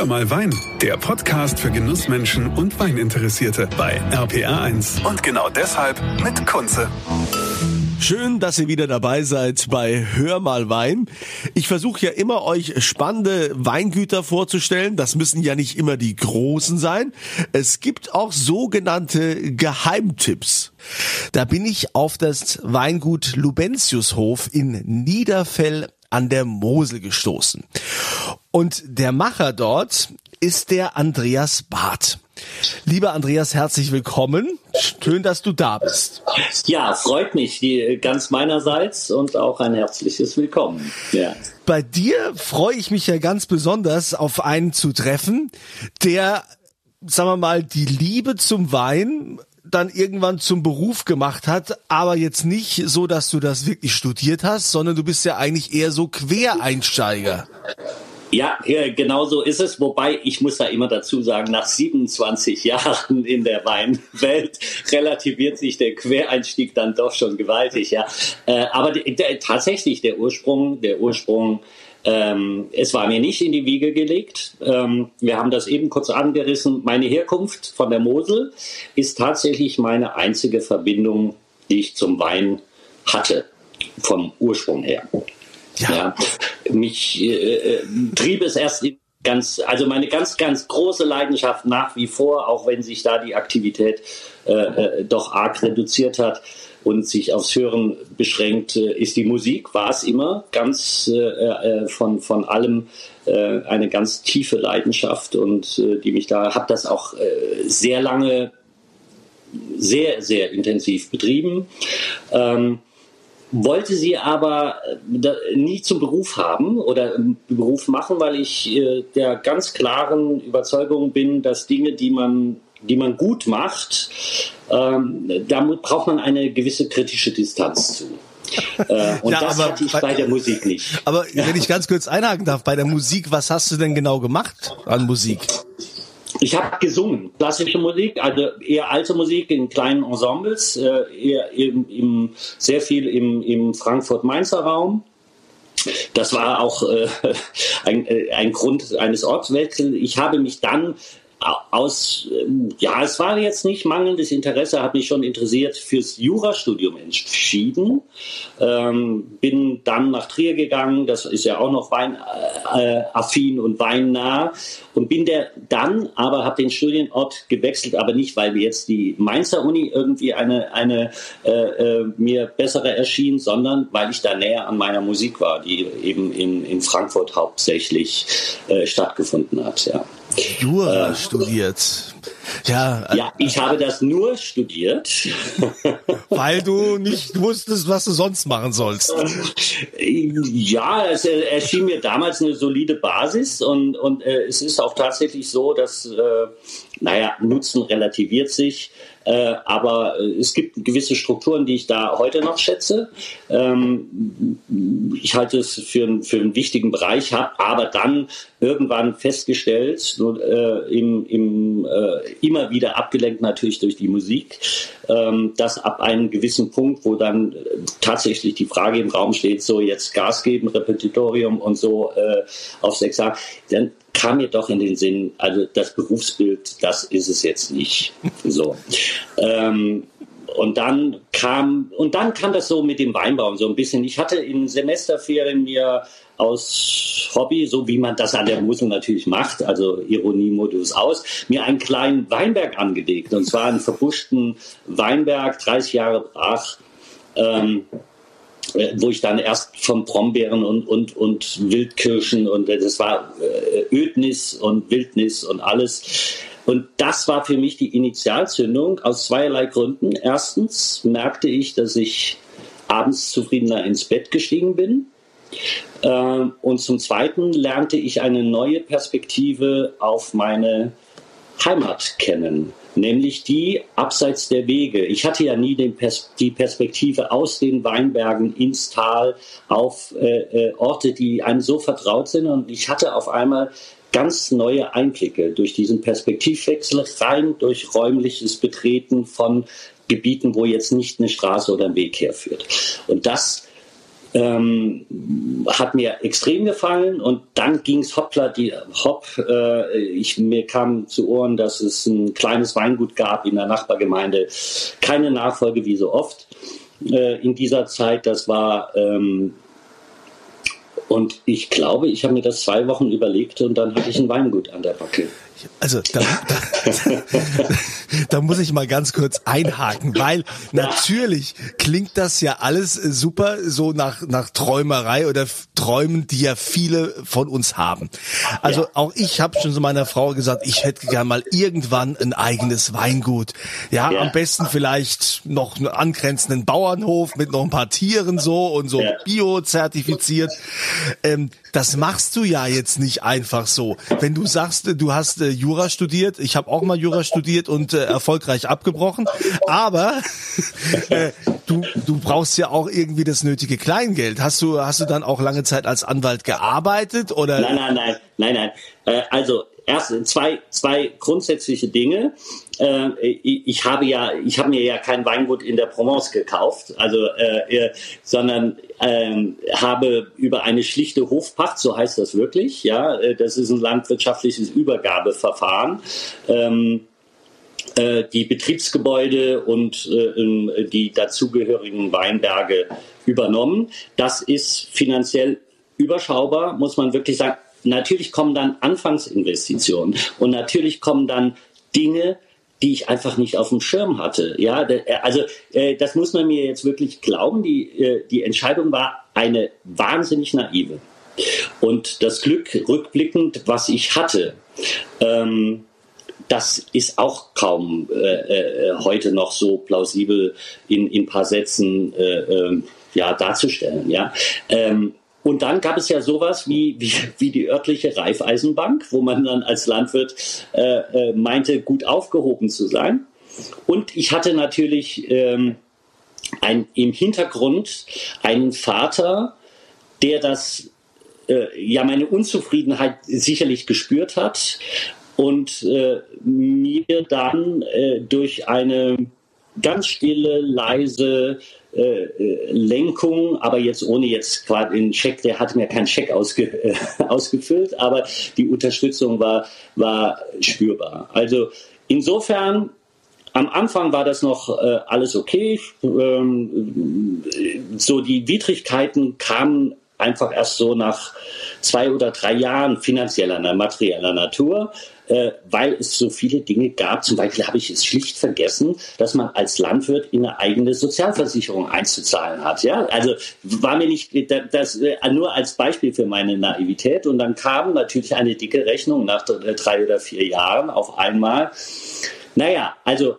Hör mal Wein, der Podcast für Genussmenschen und Weininteressierte bei RPR1. Und genau deshalb mit Kunze. Schön, dass ihr wieder dabei seid bei Hör mal Wein. Ich versuche ja immer euch spannende Weingüter vorzustellen. Das müssen ja nicht immer die großen sein. Es gibt auch sogenannte Geheimtipps. Da bin ich auf das Weingut Lubentiushof in Niederfell an der Mosel gestoßen. Und der Macher dort ist der Andreas Barth. Lieber Andreas, herzlich willkommen. Schön, dass du da bist. Ja, freut mich ganz meinerseits und auch ein herzliches Willkommen. Ja. Bei dir freue ich mich ja ganz besonders auf einen zu treffen, der, sagen wir mal, die Liebe zum Wein dann irgendwann zum Beruf gemacht hat, aber jetzt nicht so, dass du das wirklich studiert hast, sondern du bist ja eigentlich eher so Quereinsteiger. Ja, genau so ist es. Wobei ich muss da immer dazu sagen, nach 27 Jahren in der Weinwelt relativiert sich der Quereinstieg dann doch schon gewaltig. Ja, äh, aber tatsächlich der Ursprung, der Ursprung. Ähm, es war mir nicht in die Wiege gelegt. Ähm, wir haben das eben kurz angerissen. Meine Herkunft von der Mosel ist tatsächlich meine einzige Verbindung, die ich zum Wein hatte, vom Ursprung her. Ja. ja mich äh, äh, trieb es erst in ganz, also meine ganz, ganz große Leidenschaft nach wie vor, auch wenn sich da die Aktivität äh, äh, doch arg reduziert hat und sich aufs Hören beschränkt, äh, ist die Musik, war es immer ganz äh, äh von, von allem eine ganz tiefe Leidenschaft und die mich da, habe das auch sehr lange sehr, sehr intensiv betrieben. Ähm, wollte sie aber äh, nie zum Beruf haben oder Beruf machen, weil ich äh, der ganz klaren Überzeugung bin, dass Dinge, die man, die man gut macht, ähm, damit braucht man eine gewisse kritische Distanz zu. Äh, und ja, das hatte ich bei, bei, der Musik nicht. Aber wenn ich ganz kurz einhaken darf, bei der Musik, was hast du denn genau gemacht an Musik? Ich habe gesungen, klassische Musik, also eher alte Musik in kleinen Ensembles, äh, eher im, im, sehr viel im, im Frankfurt-Mainzer Raum. Das war auch äh, ein, äh, ein Grund eines Ortswechsels. Ich habe mich dann aus, ähm, ja, es war jetzt nicht mangelndes Interesse, habe mich schon interessiert fürs Jurastudium entschieden. Ähm, bin dann nach Trier gegangen, das ist ja auch noch weinaffin äh, und weinnah und bin der dann, aber habe den Studienort gewechselt, aber nicht, weil jetzt die Mainzer Uni irgendwie eine, eine äh, äh, mir bessere erschien, sondern weil ich da näher an meiner Musik war, die eben in, in Frankfurt hauptsächlich äh, stattgefunden hat. Ja. Jura äh, studiert. Ja, äh, ja, ich habe das nur studiert. Weil du nicht wusstest, was du sonst machen sollst. Ja, es erschien mir damals eine solide Basis und, und äh, es ist auch tatsächlich so, dass, äh, naja, Nutzen relativiert sich. Äh, aber äh, es gibt gewisse Strukturen, die ich da heute noch schätze. Ähm, ich halte es für, für einen wichtigen Bereich, habe aber dann irgendwann festgestellt, äh, im, im, äh, immer wieder abgelenkt natürlich durch die Musik, ähm, dass ab einem gewissen Punkt, wo dann äh, tatsächlich die Frage im Raum steht, so jetzt Gas geben, Repetitorium und so äh, aufs Examen, dann kam mir doch in den Sinn, also das Berufsbild, das ist es jetzt nicht. So. ähm, und dann kam, und dann kam das so mit dem Weinbau so ein bisschen. Ich hatte in Semesterferien mir aus Hobby, so wie man das an der Mosel natürlich macht, also Ironiemodus aus, mir einen kleinen Weinberg angelegt. Und zwar einen verbuschten Weinberg, 30 Jahre brach. Ähm, äh, wo ich dann erst von Brombeeren und, und, und Wildkirschen und äh, das war äh, Ödnis und Wildnis und alles. Und das war für mich die Initialzündung aus zweierlei Gründen. Erstens merkte ich, dass ich abends zufriedener ins Bett gestiegen bin. Und zum Zweiten lernte ich eine neue Perspektive auf meine Heimat kennen nämlich die abseits der Wege. Ich hatte ja nie Pers die Perspektive aus den Weinbergen ins Tal auf äh, äh, Orte, die einem so vertraut sind. Und ich hatte auf einmal ganz neue Einblicke durch diesen Perspektivwechsel rein durch räumliches Betreten von Gebieten, wo jetzt nicht eine Straße oder ein Weg herführt. Und das ähm, hat mir extrem gefallen und dann ging es hoppla die hopp. Äh, ich, mir kam zu Ohren, dass es ein kleines Weingut gab in der Nachbargemeinde. Keine Nachfolge wie so oft äh, in dieser Zeit. Das war ähm, und ich glaube, ich habe mir das zwei Wochen überlegt und dann hatte ich ein Weingut an der Backe. Also da, da, da muss ich mal ganz kurz einhaken, weil natürlich klingt das ja alles super so nach, nach Träumerei oder Träumen, die ja viele von uns haben. Also auch ich habe schon zu meiner Frau gesagt, ich hätte gern mal irgendwann ein eigenes Weingut. Ja, ja. am besten vielleicht noch einen angrenzenden Bauernhof mit noch ein paar Tieren so und so ja. bio-zertifiziert. Ähm, das machst du ja jetzt nicht einfach so. Wenn du sagst, du hast äh, Jura studiert, ich habe auch mal Jura studiert und äh, erfolgreich abgebrochen, aber äh, du, du brauchst ja auch irgendwie das nötige Kleingeld. Hast du, hast du dann auch lange Zeit als Anwalt gearbeitet oder? Nein, nein, nein, nein, nein. Äh, also erst zwei, zwei grundsätzliche Dinge. Äh, ich habe ja, ich habe mir ja kein Weingut in der Provence gekauft, also äh, äh, sondern ähm, habe über eine schlichte Hofpacht, so heißt das wirklich, ja, äh, das ist ein landwirtschaftliches Übergabeverfahren. Ähm, äh, die Betriebsgebäude und äh, die dazugehörigen Weinberge übernommen. Das ist finanziell überschaubar, muss man wirklich sagen. Natürlich kommen dann Anfangsinvestitionen und natürlich kommen dann Dinge, die ich einfach nicht auf dem Schirm hatte. Ja, also äh, das muss man mir jetzt wirklich glauben. Die, äh, die Entscheidung war eine wahnsinnig naive. Und das Glück rückblickend, was ich hatte, ähm, das ist auch kaum äh, äh, heute noch so plausibel in, in paar Sätzen äh, ähm, ja, darzustellen. Ja. Ähm, und dann gab es ja sowas wie, wie, wie die örtliche Reifeisenbank, wo man dann als Landwirt äh, äh, meinte, gut aufgehoben zu sein. Und ich hatte natürlich ähm, ein, im Hintergrund einen Vater, der das äh, ja meine Unzufriedenheit sicherlich gespürt hat und äh, mir dann äh, durch eine ganz stille, leise äh, äh, Lenkung, aber jetzt ohne jetzt quasi den Scheck, der hatte mir keinen Scheck ausge, äh, ausgefüllt, aber die Unterstützung war, war spürbar. Also insofern am Anfang war das noch äh, alles okay. Ähm, so die Widrigkeiten kamen einfach erst so nach zwei oder drei Jahren finanzieller, materieller Natur äh, weil es so viele Dinge gab. Zum Beispiel habe ich es schlicht vergessen, dass man als Landwirt in eine eigene Sozialversicherung einzuzahlen hat. Ja, also war mir nicht das äh, nur als Beispiel für meine Naivität. Und dann kam natürlich eine dicke Rechnung nach drei oder vier Jahren auf einmal. Naja, also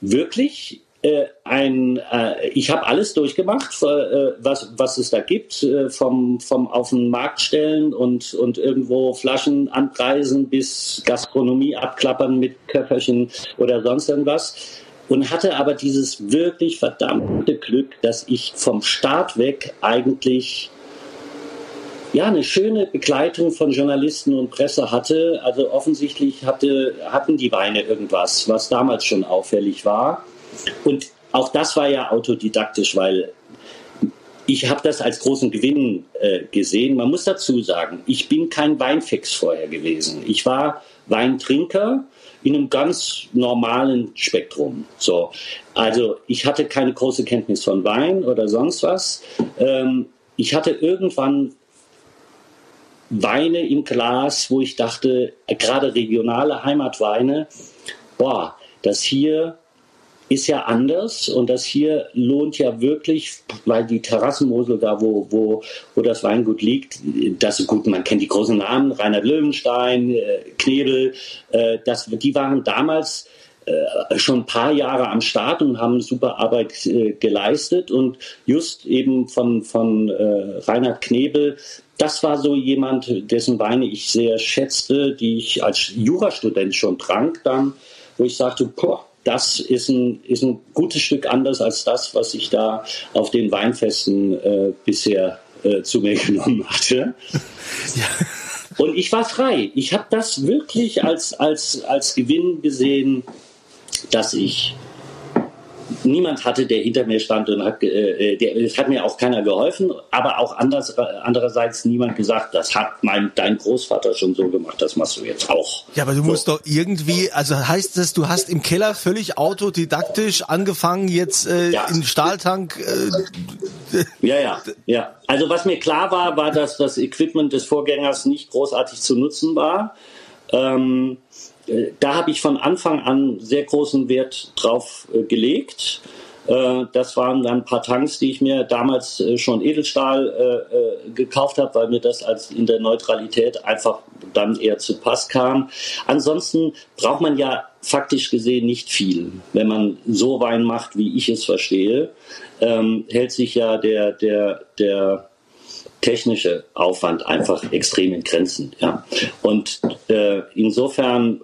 wirklich äh, ein, äh, ich habe alles durchgemacht, äh, was, was es da gibt, äh, vom, vom auf den Markt stellen und, und irgendwo Flaschen anpreisen bis Gastronomie abklappern mit Köfferchen oder sonst irgendwas. Und hatte aber dieses wirklich verdammte Glück, dass ich vom Start weg eigentlich ja, eine schöne Begleitung von Journalisten und Presse hatte. Also offensichtlich hatte, hatten die Weine irgendwas, was damals schon auffällig war. Und auch das war ja autodidaktisch, weil ich habe das als großen Gewinn äh, gesehen. Man muss dazu sagen, ich bin kein Weinfix vorher gewesen. Ich war Weintrinker in einem ganz normalen Spektrum. So, also ich hatte keine große Kenntnis von Wein oder sonst was. Ähm, ich hatte irgendwann Weine im Glas, wo ich dachte, gerade regionale Heimatweine, boah, das hier ist ja anders und das hier lohnt ja wirklich, weil die Terrassenmosel da, wo, wo, wo das Weingut liegt, das gut, man kennt die großen Namen, Reinhard Löwenstein, äh, Knebel, äh, das, die waren damals äh, schon ein paar Jahre am Start und haben super Arbeit geleistet und just eben von, von Reinhard Knebel, das war so jemand, dessen Weine ich sehr schätzte, die ich als Jurastudent schon trank dann, wo ich sagte, boah, das ist ein, ist ein gutes Stück anders als das, was ich da auf den Weinfesten äh, bisher äh, zu mir genommen hatte. Ja. Und ich war frei. Ich habe das wirklich als, als, als Gewinn gesehen, dass ich niemand hatte, der hinter mir stand und hat, äh, der, es hat mir auch keiner geholfen, aber auch anders, andererseits niemand gesagt, das hat mein, dein Großvater schon so gemacht, das machst du jetzt auch. Ja, aber du so. musst doch irgendwie, also heißt das, du hast im Keller völlig autodidaktisch angefangen, jetzt äh, ja. in Stahltank. Äh, ja, ja, ja. Also was mir klar war, war, dass das Equipment des Vorgängers nicht großartig zu nutzen war. Ähm, äh, da habe ich von Anfang an sehr großen Wert drauf äh, gelegt. Äh, das waren dann ein paar Tanks, die ich mir damals schon Edelstahl gekauft habe, weil mir das als in der Neutralität einfach dann eher zu Pass kam. Ansonsten braucht man ja faktisch gesehen nicht viel. Wenn man so Wein macht, wie ich es verstehe, ähm, hält sich ja der, der, der technische Aufwand einfach extrem in Grenzen. Ja. Und äh, insofern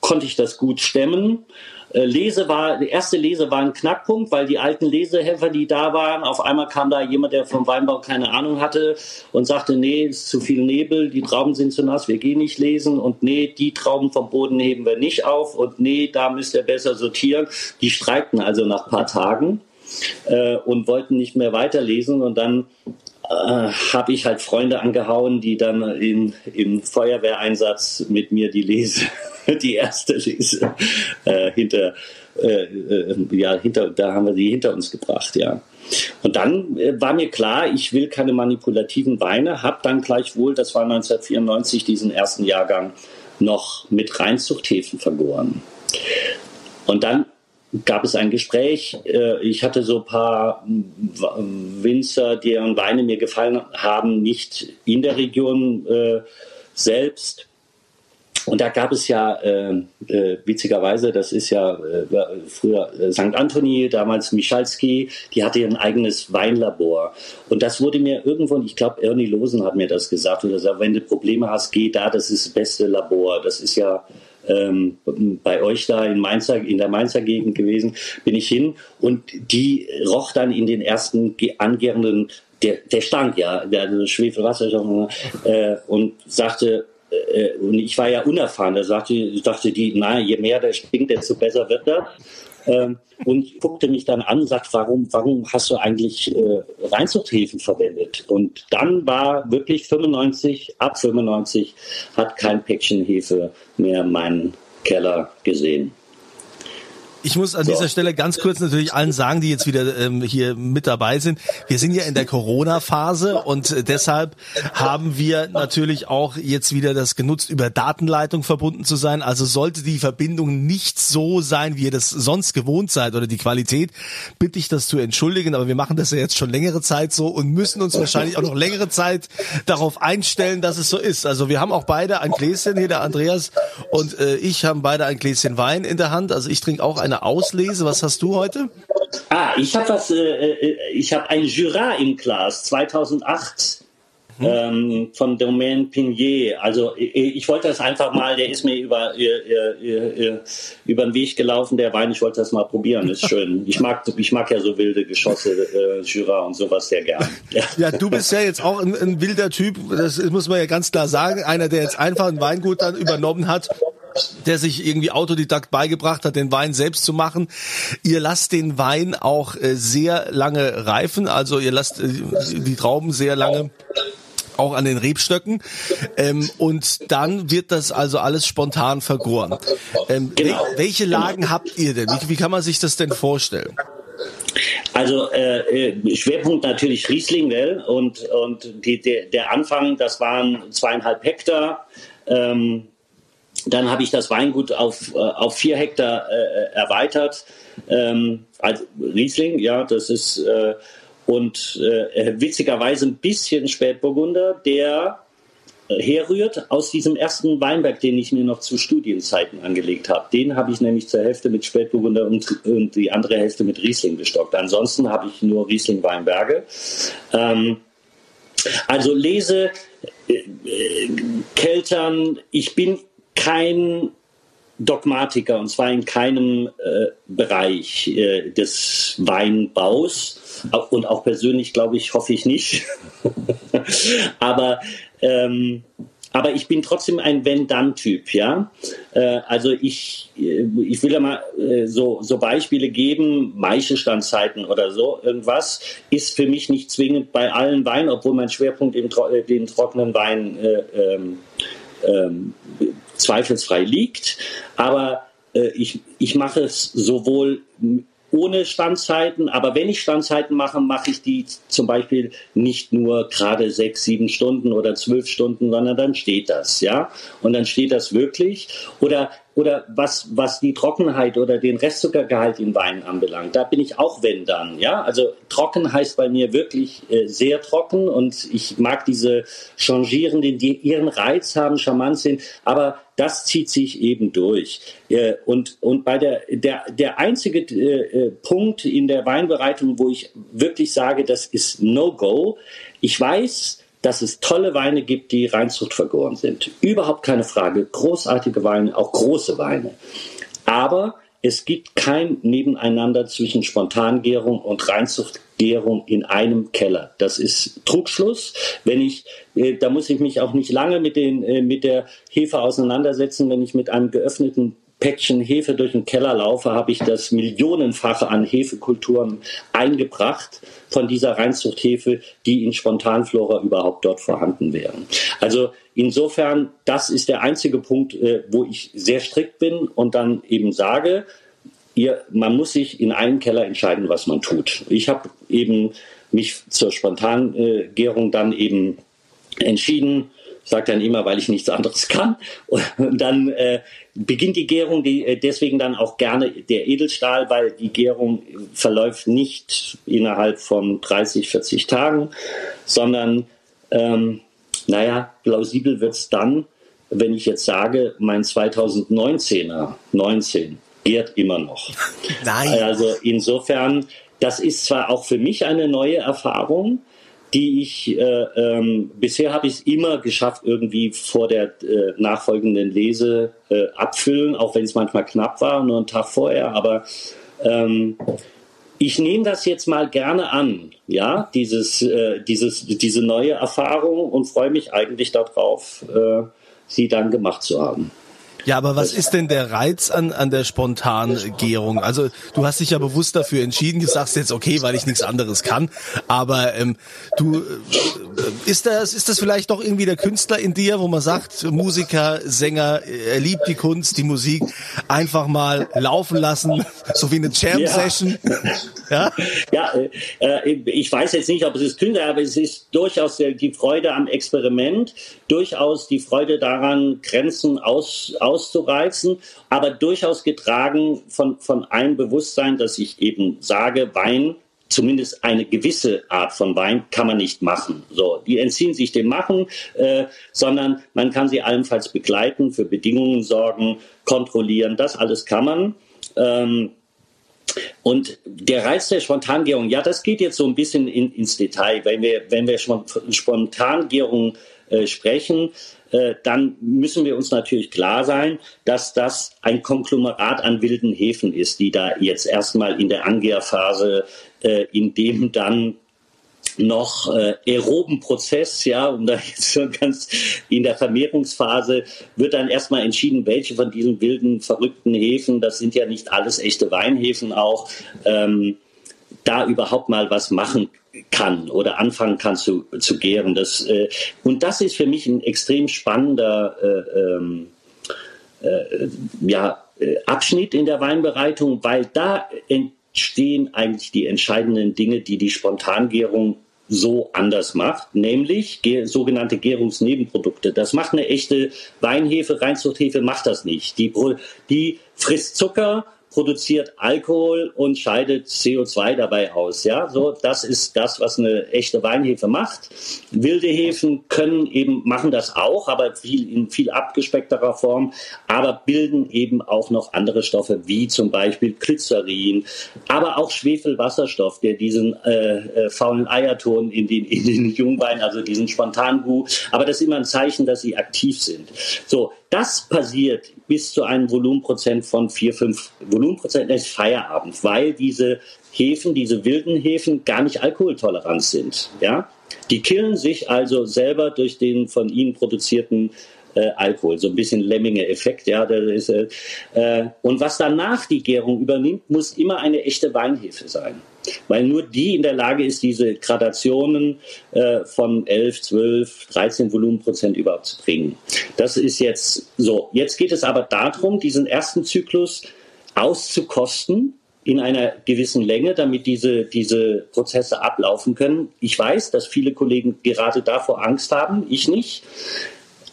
konnte ich das gut stemmen. Äh, Lese war, die erste Lese war ein Knackpunkt, weil die alten Lesehelfer, die da waren, auf einmal kam da jemand, der vom Weinbau keine Ahnung hatte und sagte, nee, es ist zu viel Nebel, die Trauben sind zu nass, wir gehen nicht lesen und nee, die Trauben vom Boden heben wir nicht auf und nee, da müsst ihr besser sortieren. Die streikten also nach ein paar Tagen äh, und wollten nicht mehr weiterlesen und dann äh, habe ich halt Freunde angehauen, die dann in, im Feuerwehreinsatz mit mir die Lese, die erste Lese äh, hinter, äh, äh, ja, hinter, da haben wir sie hinter uns gebracht, ja. Und dann äh, war mir klar, ich will keine manipulativen Weine, habe dann gleichwohl, das war 1994, diesen ersten Jahrgang noch mit Reinzuchthäfen vergoren. Und dann gab es ein Gespräch. Äh, ich hatte so ein paar Winzer, deren Weine mir gefallen haben, nicht in der Region äh, selbst. Und da gab es ja äh, äh, witzigerweise, das ist ja äh, früher St. Anthony, damals Michalski, die hatte ein eigenes Weinlabor. Und das wurde mir irgendwo, ich glaube Ernie Losen hat mir das gesagt, oder gesagt, wenn du Probleme hast, geh da, das ist das beste Labor. Das ist ja ähm, bei euch da in, Mainzer, in der Mainzer Gegend gewesen, bin ich hin und die roch dann in den ersten angärenden, der, der stank ja, der also Schwefelwasser äh, und sagte, äh, und ich war ja unerfahren, da sagte, dachte die, na, je mehr der stinkt, desto besser wird er. Ähm, und guckte mich dann an und sagt, warum, warum hast du eigentlich äh, Reinzuchthäfen verwendet? Und dann war wirklich 95, ab 95 hat kein Päckchen Hefe mehr meinen Keller gesehen. Ich muss an so. dieser Stelle ganz kurz natürlich allen sagen, die jetzt wieder ähm, hier mit dabei sind. Wir sind ja in der Corona-Phase und äh, deshalb haben wir natürlich auch jetzt wieder das genutzt, über Datenleitung verbunden zu sein. Also sollte die Verbindung nicht so sein, wie ihr das sonst gewohnt seid oder die Qualität, bitte ich das zu entschuldigen. Aber wir machen das ja jetzt schon längere Zeit so und müssen uns wahrscheinlich auch noch längere Zeit darauf einstellen, dass es so ist. Also wir haben auch beide ein Gläschen hier, der Andreas und äh, ich haben beide ein Gläschen Wein in der Hand. Also ich trinke auch eine Auslese. Was hast du heute? Ah, ich habe was, äh, äh ich habe ein Jura im Glas 2008 hm. ähm, von Domaine Pinier. Also ich, ich, wollte das einfach mal, der ist mir über, über, über den Weg gelaufen, der Wein, ich wollte das mal probieren, ist schön. Ich mag, ich mag ja so wilde Geschosse, äh, Jura und sowas sehr gern. Ja. ja, du bist ja jetzt auch ein, ein wilder Typ, das muss man ja ganz klar sagen, einer, der jetzt einfach ein Weingut dann übernommen hat der sich irgendwie Autodidakt beigebracht hat, den Wein selbst zu machen. Ihr lasst den Wein auch äh, sehr lange reifen, also ihr lasst äh, die Trauben sehr lange auch an den Rebstöcken. Ähm, und dann wird das also alles spontan vergoren. Ähm, genau. welche Lagen habt ihr denn? Wie, wie, kann man sich das denn vorstellen? Also äh, äh Schwerpunkt natürlich Riesling, gell? und und die, der, der Anfang, das waren zweieinhalb Hektar. Ähm, dann habe ich das Weingut auf, äh, auf vier Hektar äh, erweitert. Ähm, als Riesling, ja, das ist äh, und äh, witzigerweise ein bisschen Spätburgunder, der äh, herrührt aus diesem ersten Weinberg, den ich mir noch zu Studienzeiten angelegt habe. Den habe ich nämlich zur Hälfte mit Spätburgunder und, und die andere Hälfte mit Riesling bestockt. Ansonsten habe ich nur Riesling-Weinberge. Ähm, also lese äh, äh Keltern, ich bin kein Dogmatiker und zwar in keinem äh, Bereich äh, des Weinbaus und auch persönlich glaube ich, hoffe ich nicht. Aber ähm, aber ich bin trotzdem ein Wenn-Dann-Typ, ja. Äh, also ich, äh, ich will ja mal äh, so, so Beispiele geben, Maichenstandzeiten oder so, irgendwas ist für mich nicht zwingend bei allen Weinen, obwohl mein Schwerpunkt im äh, den trockenen Wein äh, ähm, ähm, zweifelsfrei liegt. Aber äh, ich, ich mache es sowohl ohne Standzeiten. Aber wenn ich Standzeiten mache, mache ich die zum Beispiel nicht nur gerade sechs, sieben Stunden oder zwölf Stunden, sondern dann steht das, ja. Und dann steht das wirklich. Oder oder was, was die Trockenheit oder den Restzuckergehalt in Wein anbelangt, da bin ich auch wenn dann. Ja? Also trocken heißt bei mir wirklich äh, sehr trocken und ich mag diese Changierenden, die ihren Reiz haben, charmant sind, aber das zieht sich eben durch. Äh, und, und bei der, der, der einzige äh, äh Punkt in der Weinbereitung, wo ich wirklich sage, das ist No-Go, ich weiß, dass es tolle Weine gibt, die Reinzucht vergoren sind. Überhaupt keine Frage. Großartige Weine, auch große Weine. Aber es gibt kein Nebeneinander zwischen Spontangärung und Reinzuchtgärung in einem Keller. Das ist Trugschluss. Wenn ich, äh, da muss ich mich auch nicht lange mit, den, äh, mit der Hefe auseinandersetzen, wenn ich mit einem geöffneten Päckchen Hefe durch den Keller laufe, habe ich das Millionenfache an Hefekulturen eingebracht von dieser Reinzuchthefe, die in Spontanflora überhaupt dort vorhanden wären. Also insofern, das ist der einzige Punkt, äh, wo ich sehr strikt bin und dann eben sage, ihr, man muss sich in einem Keller entscheiden, was man tut. Ich habe eben mich zur Spontangärung dann eben entschieden, sage dann immer, weil ich nichts anderes kann. Und dann äh, beginnt die Gärung, die, äh, deswegen dann auch gerne der Edelstahl, weil die Gärung verläuft nicht innerhalb von 30, 40 Tagen, sondern, ähm, naja, plausibel wird es dann, wenn ich jetzt sage, mein 2019er, 19, gärt immer noch. Nein. Also insofern, das ist zwar auch für mich eine neue Erfahrung, die ich, äh, ähm, bisher habe ich es immer geschafft, irgendwie vor der äh, nachfolgenden Lese äh, abfüllen, auch wenn es manchmal knapp war, nur einen Tag vorher, aber ähm, ich nehme das jetzt mal gerne an, ja, dieses, äh, dieses, diese neue Erfahrung und freue mich eigentlich darauf, äh, sie dann gemacht zu haben. Ja, aber was ist denn der Reiz an, an der Spontangärung? Also du hast dich ja bewusst dafür entschieden, du sagst jetzt okay, weil ich nichts anderes kann, aber ähm, du äh, ist das ist das vielleicht doch irgendwie der Künstler in dir, wo man sagt, Musiker, Sänger, er liebt die Kunst, die Musik, einfach mal laufen lassen, so wie eine Jam Session. Ja, ja, ja äh, ich weiß jetzt nicht, ob es ist Künstler, aber es ist durchaus die Freude am Experiment, durchaus die Freude daran, Grenzen aus, aus auszureizen, aber durchaus getragen von, von einem Bewusstsein, dass ich eben sage, Wein zumindest eine gewisse Art von Wein kann man nicht machen. So, die entziehen sich dem Machen, äh, sondern man kann sie allenfalls begleiten, für Bedingungen sorgen, kontrollieren. Das alles kann man. Ähm, und der Reiz der Spontangärung, ja, das geht jetzt so ein bisschen in, ins Detail. Wenn wir, wenn wir Spontangärung äh, sprechen, äh, dann müssen wir uns natürlich klar sein, dass das ein Konglomerat an wilden Häfen ist, die da jetzt erstmal in der Angärphase, äh, in dem dann noch äh, aeroben Prozess, ja, und da jetzt schon ganz in der Vermehrungsphase wird dann erstmal entschieden, welche von diesen wilden, verrückten Häfen, das sind ja nicht alles echte Weinhäfen auch, ähm, da überhaupt mal was machen kann oder anfangen kann zu, zu gären. Das, äh, und das ist für mich ein extrem spannender äh, ähm, äh, ja, äh, Abschnitt in der Weinbereitung, weil da entstehen eigentlich die entscheidenden Dinge, die die Spontangärung so anders macht, nämlich sogenannte Gärungsnebenprodukte. Das macht eine echte Weinhefe, Reinzuchthefe macht das nicht. Die, die frisst Zucker produziert Alkohol und scheidet CO2 dabei aus. Ja, so das ist das, was eine echte Weinhefe macht. Wilde Hefen können eben machen das auch, aber viel in viel abgespeckterer Form, aber bilden eben auch noch andere Stoffe wie zum Beispiel Glycerin, aber auch Schwefelwasserstoff, der diesen äh, äh, faulen Eierton in den in den Jungwein, also diesen Spontangu. Aber das ist immer ein Zeichen, dass sie aktiv sind. So, das passiert bis zu einem Volumenprozent von 4, 5 Volumenprozent ist Feierabend, weil diese Hefen, diese wilden Hefen gar nicht alkoholtolerant sind. Ja? Die killen sich also selber durch den von ihnen produzierten äh, Alkohol. So ein bisschen Lemminge-Effekt, ja. Äh, äh, und was danach die Gärung übernimmt, muss immer eine echte Weinhefe sein. Weil nur die in der Lage ist, diese Gradationen äh, von 11, 12, 13 Volumenprozent überhaupt zu bringen. Das ist jetzt so. Jetzt geht es aber darum, diesen ersten Zyklus auszukosten in einer gewissen Länge, damit diese, diese Prozesse ablaufen können. Ich weiß, dass viele Kollegen gerade davor Angst haben, ich nicht.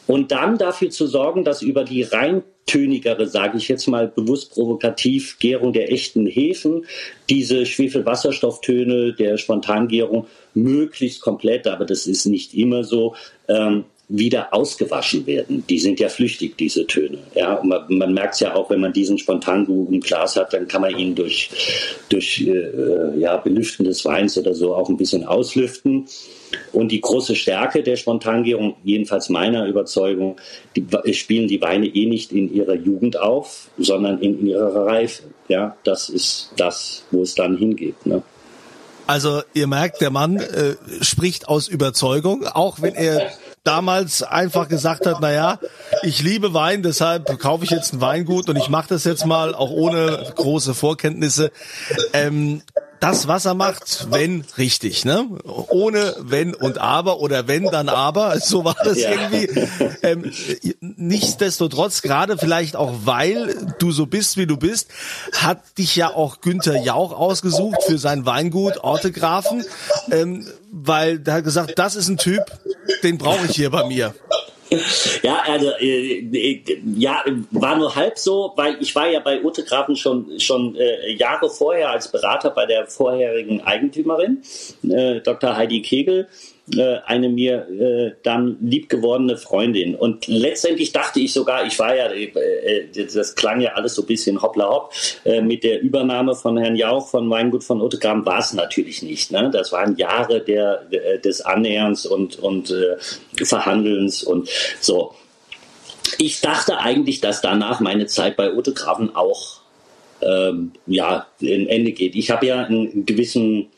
Und dann dafür zu sorgen, dass über die reintönigere, sage ich jetzt mal bewusst provokativ, Gärung der echten Hefen, diese Schwefelwasserstofftöne der Spontangärung möglichst komplett, aber das ist nicht immer so, ähm, wieder ausgewaschen werden. Die sind ja flüchtig, diese Töne. Ja, man, man merkt es ja auch, wenn man diesen Spontangu im Glas hat, dann kann man ihn durch, durch äh, ja, Belüften des Weins oder so auch ein bisschen auslüften. Und die große Stärke der Spontangärung, jedenfalls meiner Überzeugung, die spielen die Weine eh nicht in ihrer Jugend auf, sondern in, ihrer Reife. Ja, das ist das, wo es dann hingeht. Ne? Also ihr merkt, der Mann äh, spricht aus Überzeugung, auch wenn er damals einfach gesagt hat, na ja, ich liebe Wein, deshalb kaufe ich jetzt ein Weingut und ich mache das jetzt mal auch ohne große Vorkenntnisse. Ähm, das, was er macht, wenn richtig, ne? Ohne wenn und aber oder wenn dann aber, so war das ja. irgendwie. Ähm, nichtsdestotrotz, gerade vielleicht auch weil du so bist, wie du bist, hat dich ja auch Günther Jauch ausgesucht für sein Weingut Ortegrafen, ähm, weil der hat gesagt, das ist ein Typ, den brauche ich hier bei mir. Ja, also äh, äh, ja, war nur halb so, weil ich war ja bei Ute Grafen schon schon äh, Jahre vorher als Berater bei der vorherigen Eigentümerin, äh, Dr. Heidi Kegel äh, eine mir äh, dann liebgewordene Freundin. Und letztendlich dachte ich sogar, ich war ja, äh, äh, das klang ja alles so ein bisschen hoppla hopp, äh, mit der Übernahme von Herrn Jauch von Weingut von Ottegram war es natürlich nicht. Ne? Das waren Jahre der, der des Annäherns und, und äh, Verhandelns und so. Ich dachte eigentlich, dass danach meine Zeit bei Otto Grafen auch ähm, ja, ein Ende geht. Ich habe ja einen gewissen äh,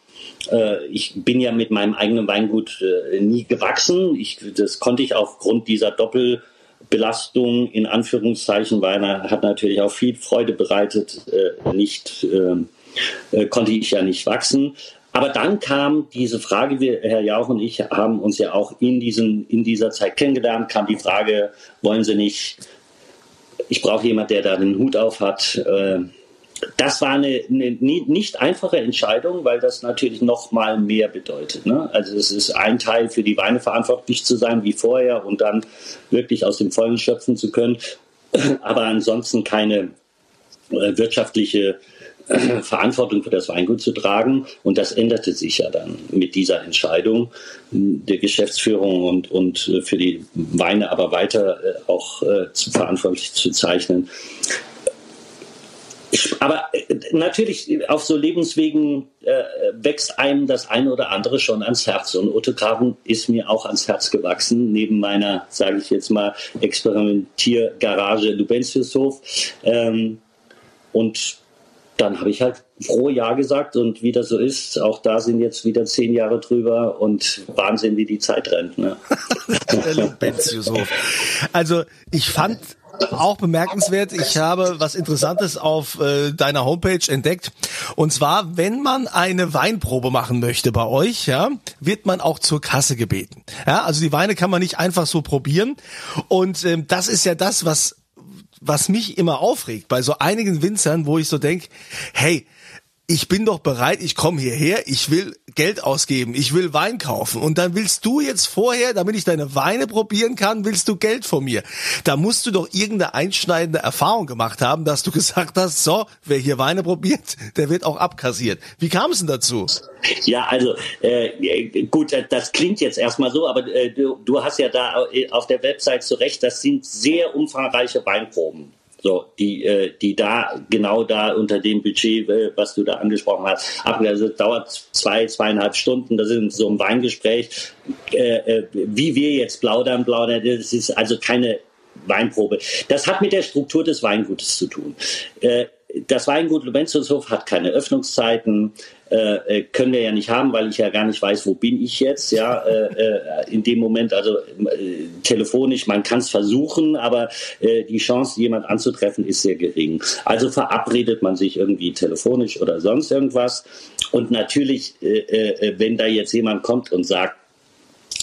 ich bin ja mit meinem eigenen Weingut äh, nie gewachsen. Ich, das konnte ich aufgrund dieser Doppelbelastung in Anführungszeichen, weil er hat natürlich auch viel Freude bereitet, äh, nicht konnte ich ja nicht wachsen. Aber dann kam diese Frage, wir, Herr Jauch und ich haben uns ja auch in, diesen, in dieser Zeit kennengelernt, kam die Frage, wollen Sie nicht, ich brauche jemand, der da den Hut auf hat, äh, das war eine, eine, nicht einfache Entscheidung, weil das natürlich noch mal mehr bedeutet. Ne? Also es ist ein Teil für die Weine verantwortlich zu sein wie vorher und dann wirklich aus dem Vollen schöpfen zu können, aber ansonsten keine äh, wirtschaftliche äh, Verantwortung für das Weingut zu tragen. Und das änderte sich ja dann mit dieser Entscheidung der Geschäftsführung und, und äh, für die Weine aber weiter auch verantwortlich zu zeichnen aber äh, natürlich auf so Lebenswegen äh, wächst einem das eine oder andere schon ans Herz. Und Ottografen ist mir auch ans Herz gewachsen, neben meiner, sage ich jetzt mal, Experimentiergarage Lubentiushof. Ähm, und dann habe ich halt froh Ja gesagt und wie das so ist, auch da sind jetzt wieder zehn Jahre drüber und Wahnsinn, wie die Zeit rennt. Ne? also ich fand auch bemerkenswert. Ich habe was Interessantes auf äh, deiner Homepage entdeckt. Und zwar, wenn man eine Weinprobe machen möchte bei euch, ja, wird man auch zur Kasse gebeten. Ja, also die Weine kann man nicht einfach so probieren. Und ähm, das ist ja das, was was mich immer aufregt bei so einigen Winzern, wo ich so denk, hey, ich bin doch bereit, ich komme hierher, ich will Geld ausgeben, ich will Wein kaufen und dann willst du jetzt vorher, damit ich deine Weine probieren kann, willst du Geld von mir. Da musst du doch irgendeine einschneidende Erfahrung gemacht haben, dass du gesagt hast, so, wer hier Weine probiert, der wird auch abkassiert. Wie kam es denn dazu? Ja, also äh, gut, das klingt jetzt erstmal so, aber äh, du, du hast ja da auf der Website zu Recht, das sind sehr umfangreiche Weinproben. So, die, äh, die da genau da unter dem Budget, äh, was du da angesprochen hast, ab, also dauert zwei, zweieinhalb Stunden. Das ist so ein Weingespräch, äh, äh, wie wir jetzt plaudern, plaudern. Das ist also keine Weinprobe. Das hat mit der Struktur des Weingutes zu tun. Äh, das Weingut Lubentiushof hat keine Öffnungszeiten. äh, können wir ja nicht haben, weil ich ja gar nicht weiß, wo bin ich jetzt, ja, äh, äh in dem Moment, also äh, telefonisch, man kann es versuchen, aber äh, die Chance, jemand anzutreffen, ist sehr gering. Also verabredet man sich irgendwie telefonisch oder sonst irgendwas. Und natürlich, äh, äh, wenn da jetzt jemand kommt und sagt,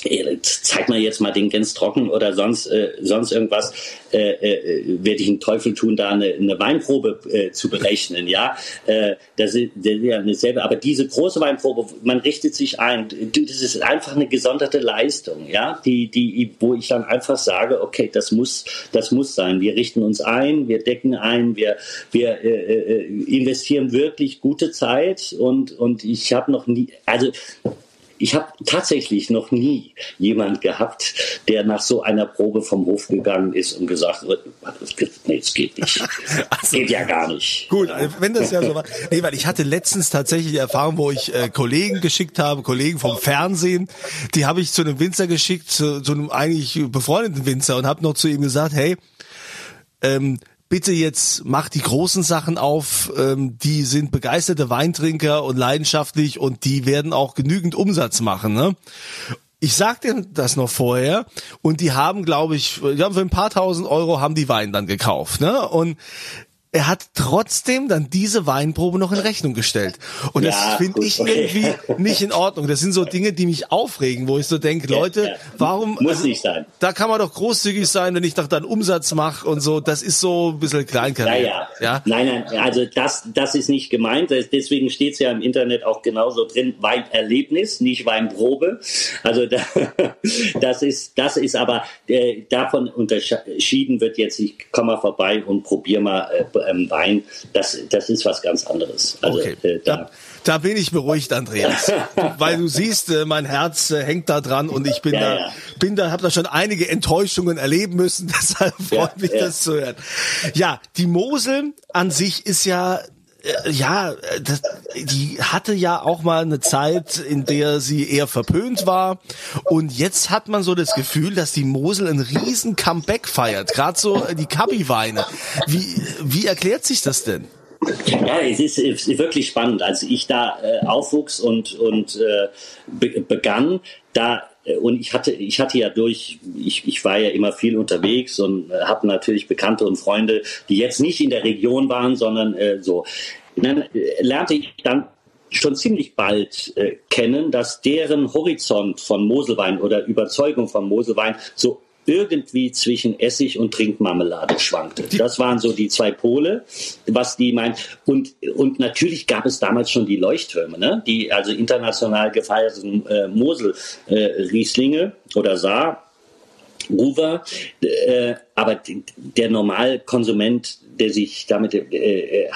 zeig mal jetzt mal den Gens trocken oder sonst äh, sonst irgendwas, äh, äh, werde ich einen Teufel tun, da eine, eine Weinprobe äh, zu berechnen. Ja, äh, das, das ist ja eine selbe. Aber diese große Weinprobe, man richtet sich ein. Das ist einfach eine gesonderte Leistung. Ja, die die wo ich dann einfach sage, okay, das muss das muss sein. Wir richten uns ein, wir decken ein, wir wir äh, äh investieren wirklich gute Zeit und und ich habe noch nie also ich habe tatsächlich noch nie jemand gehabt, der nach so einer Probe vom Hof gegangen ist und gesagt hat, nee, es geht nicht. Also, geht ja gar nicht. Gut, wenn das ja so war. Nee, weil ich hatte letztens tatsächlich die Erfahrung, wo ich äh, Kollegen geschickt habe, Kollegen vom Fernsehen, die habe ich zu einem Winzer geschickt, zu, zu einem eigentlich befreundeten Winzer und habe noch zu ihm gesagt, hey, ähm, bitte jetzt mach die großen Sachen auf, ähm, die sind begeisterte Weintrinker und leidenschaftlich und die werden auch genügend Umsatz machen. Ne? Ich sag dir das noch vorher und die haben, glaube ich, für ein paar tausend Euro haben die Wein dann gekauft. Ne? Und er hat trotzdem dann diese Weinprobe noch in Rechnung gestellt. Und ja, das finde ich okay. irgendwie nicht in Ordnung. Das sind so Dinge, die mich aufregen, wo ich so denke, Leute, ja, warum... Muss also, nicht sein. Da kann man doch großzügig sein, wenn ich doch dann Umsatz mache und so. Das ist so ein bisschen kleinkariert. Ja, ja. Nein, nein, also das, das ist nicht gemeint. Deswegen steht es ja im Internet auch genauso drin, Weinerlebnis, nicht Weinprobe. Also da, das ist, das ist aber, äh, davon unterschieden wird jetzt, ich komme mal vorbei und probiere mal äh, ähm, Wein, das, das ist was ganz anderes. Also, okay. Äh, da, da bin ich beruhigt, Andreas, weil du siehst, äh, mein Herz äh, hängt da dran und ich bin ja, da, ja. bin da, habe da schon einige Enttäuschungen erleben müssen. Deshalb freut ja, mich das zu hören. Ja, die Mosel an sich ist ja ja, das, die hatte ja auch mal eine Zeit, in der sie eher verpönt war. Und jetzt hat man so das Gefühl, dass die Mosel ein riesen Comeback feiert. Gerade so die Kabi-Weine. Wie, wie erklärt sich das denn? Ja, es ist, es ist wirklich spannend. Als ich da äh, aufwuchs und, und äh, be begann, da äh, und ich hatte, ich hatte ja durch, ich, ich war ja immer viel unterwegs und äh, natürlich Bekannte und Freunde, die jetzt nicht in der Region waren, sondern äh, so. Und dann äh, lernte ich dann schon ziemlich bald äh, kennen, dass deren Horizont von Moselwein oder Überzeugung von Moselwein so irgendwie zwischen Essig und Trinkmarmelade schwankte. Das waren so die zwei Pole, was die meinen. Und, und natürlich gab es damals schon die Leuchttürme, ne? die also international gefeierten äh, Mosel-Rieslinge äh, oder Saar. Ruwer, äh, aber der Normalkonsument, der sich damit äh, äh,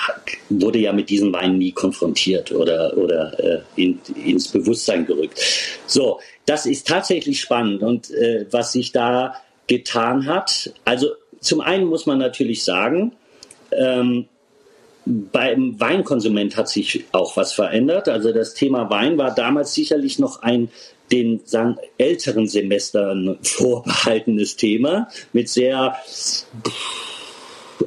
wurde ja mit diesen Weinen nie konfrontiert oder oder äh, in, ins Bewusstsein gerückt. So, das ist tatsächlich spannend und äh, was sich da getan hat. Also zum einen muss man natürlich sagen, ähm, beim Weinkonsument hat sich auch was verändert. Also das Thema Wein war damals sicherlich noch ein den sagen, älteren Semestern vorbehaltenes Thema mit sehr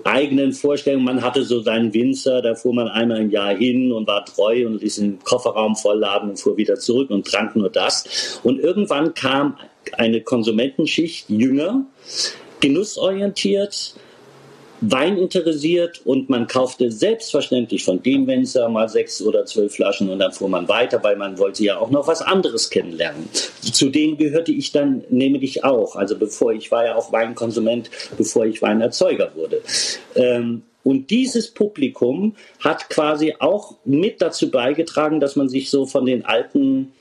eigenen Vorstellungen. Man hatte so seinen Winzer, da fuhr man einmal im Jahr hin und war treu und ließ den Kofferraum vollladen und fuhr wieder zurück und trank nur das. Und irgendwann kam eine Konsumentenschicht, jünger, genussorientiert, Wein interessiert und man kaufte selbstverständlich von dem Winzer mal sechs oder zwölf Flaschen und dann fuhr man weiter, weil man wollte ja auch noch was anderes kennenlernen. Zu denen gehörte ich dann nämlich auch. Also bevor ich war ja auch Weinkonsument, bevor ich Weinerzeuger wurde. Ähm, und dieses Publikum hat quasi auch mit dazu beigetragen, dass man sich so von den alten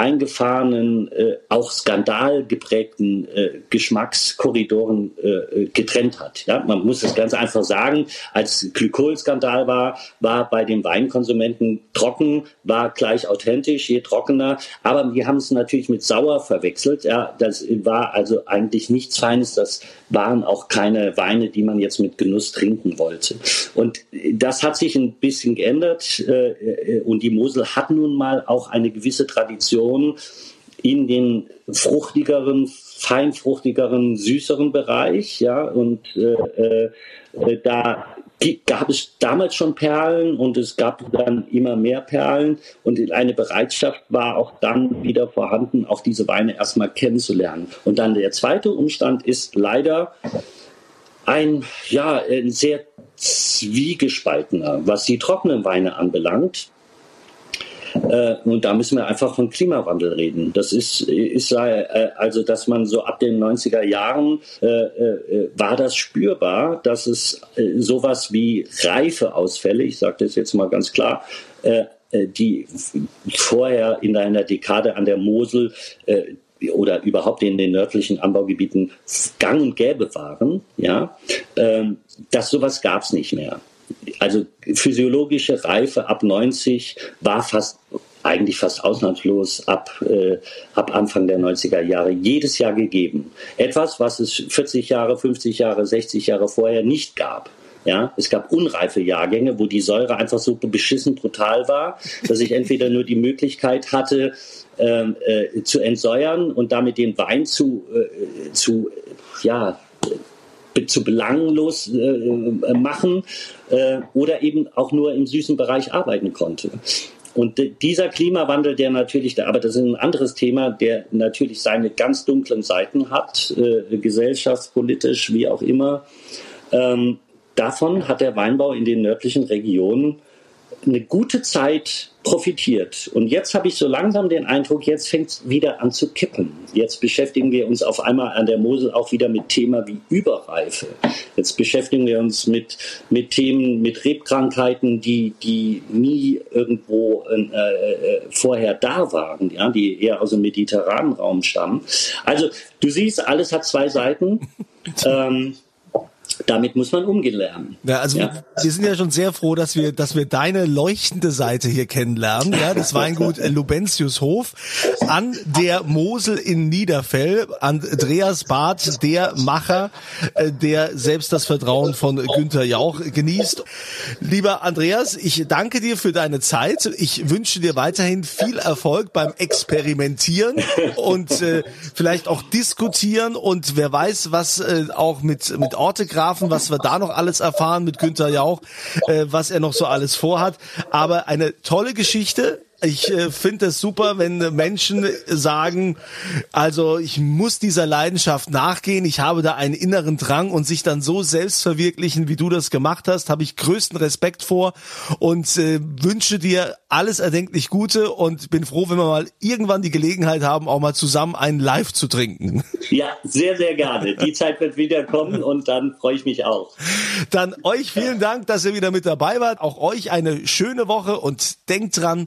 eingefahrenen, äh, auch skandalgeprägten äh, Geschmackskorridoren äh, getrennt hat. Ja, man muss es ganz einfach sagen, als Glykolskandal war, war bei den Weinkonsumenten trocken, war gleich authentisch, je trockener, aber wir haben es natürlich mit sauer verwechselt. Ja, das war also eigentlich nichts Feines, das waren auch keine Weine, die man jetzt mit Genuss trinken wollte. Und das hat sich ein bisschen geändert äh, äh und die Mosel hat nun mal auch eine gewisse Tradition Tradition in den fruchtigeren, feinfruchtigeren, süßeren Bereich. Ja, und äh, äh, da gab es damals schon Perlen und es gab dann immer mehr Perlen und eine Bereitschaft war auch dann wieder vorhanden, auch diese Weine erstmal kennenzulernen. Und dann der zweite Umstand ist leider ein, ja, ein sehr zwiegespaltener, was die trockenen Weine anbelangt. Äh, und da müssen wir einfach von Klimawandel reden. Das ist, ist äh, also, dass man so ab den 90er Jahren äh, äh, war das spürbar, dass es äh, sowas wie Reifeausfälle, ich sage das jetzt mal ganz klar, äh, die vorher in einer Dekade an der Mosel oder überhaupt in den nördlichen Anbaugebieten gang und gäbe waren, ja, ähm, dass sowas gab es nicht mehr also physiologische Reife ab 90 war fast eigentlich fast ausnahmslos ab, äh, ab Anfang der 90er Jahre jedes Jahr gegeben. Etwas, was es 40 Jahre, 50 Jahre, 60 Jahre vorher nicht gab. Ja, es gab unreife Jahrgänge, wo die Säure einfach so beschissen brutal war, dass ich entweder nur die Möglichkeit hatte, ähm, äh, zu entsäuern und damit den Wein zu, äh, zu ja, zu belanglos äh, äh, machen äh, oder eben auch nur im süßen Bereich arbeiten konnte. Und dieser Klimawandel, der natürlich, aber das ist ein anderes Thema, der natürlich seine ganz dunklen Seiten hat, äh, gesellschaftspolitisch, wie auch immer, ähm, davon hat der Weinbau in den nördlichen Regionen eine gute Zeit profitiert. Und jetzt habe ich so langsam den Eindruck, jetzt fängt es wieder an zu kippen. Jetzt beschäftigen wir uns auf einmal an der Mosel auch wieder mit Thema wie Überreife. Jetzt beschäftigen wir uns mit, mit Themen, mit Rebkrankheiten, die, die nie irgendwo äh, äh, vorher da waren, ja, die eher aus dem mediterranen Raum stammen. Also du siehst, alles hat zwei Seiten. ähm, damit muss man umgehen lernen. Ja, also ja. wir sind ja schon sehr froh, dass wir, dass wir deine leuchtende Seite hier kennenlernen. Ja, das Weingut Lubentius Hof an der Mosel in Niederfell. Andreas Barth, der Macher, äh, der selbst das Vertrauen von Günther Jauch genießt. Lieber Andreas, ich danke dir für deine Zeit. Ich wünsche dir weiterhin viel Erfolg beim Experimentieren und äh, vielleicht auch diskutieren und wer weiß, was äh, auch mit, mit Ortegraf Hafen, was wir da noch alles erfahren mit Günther Jauch, äh, was er noch so alles vorhat. Aber eine tolle Geschichte. Ich äh, finde es super, wenn Menschen sagen, also ich muss dieser Leidenschaft nachgehen, ich habe da einen inneren Drang und sich dann so selbst verwirklichen, wie du das gemacht hast, habe ich größten Respekt vor und äh, wünsche dir alles erdenklich Gute und bin froh, wenn wir mal irgendwann die Gelegenheit haben, auch mal zusammen einen Live zu trinken. Ja, sehr, sehr gerne. Die Zeit wird wieder kommen und dann freue ich mich auch. Dann euch vielen Dank, dass ihr wieder mit dabei wart. Auch euch eine schöne Woche und denkt dran,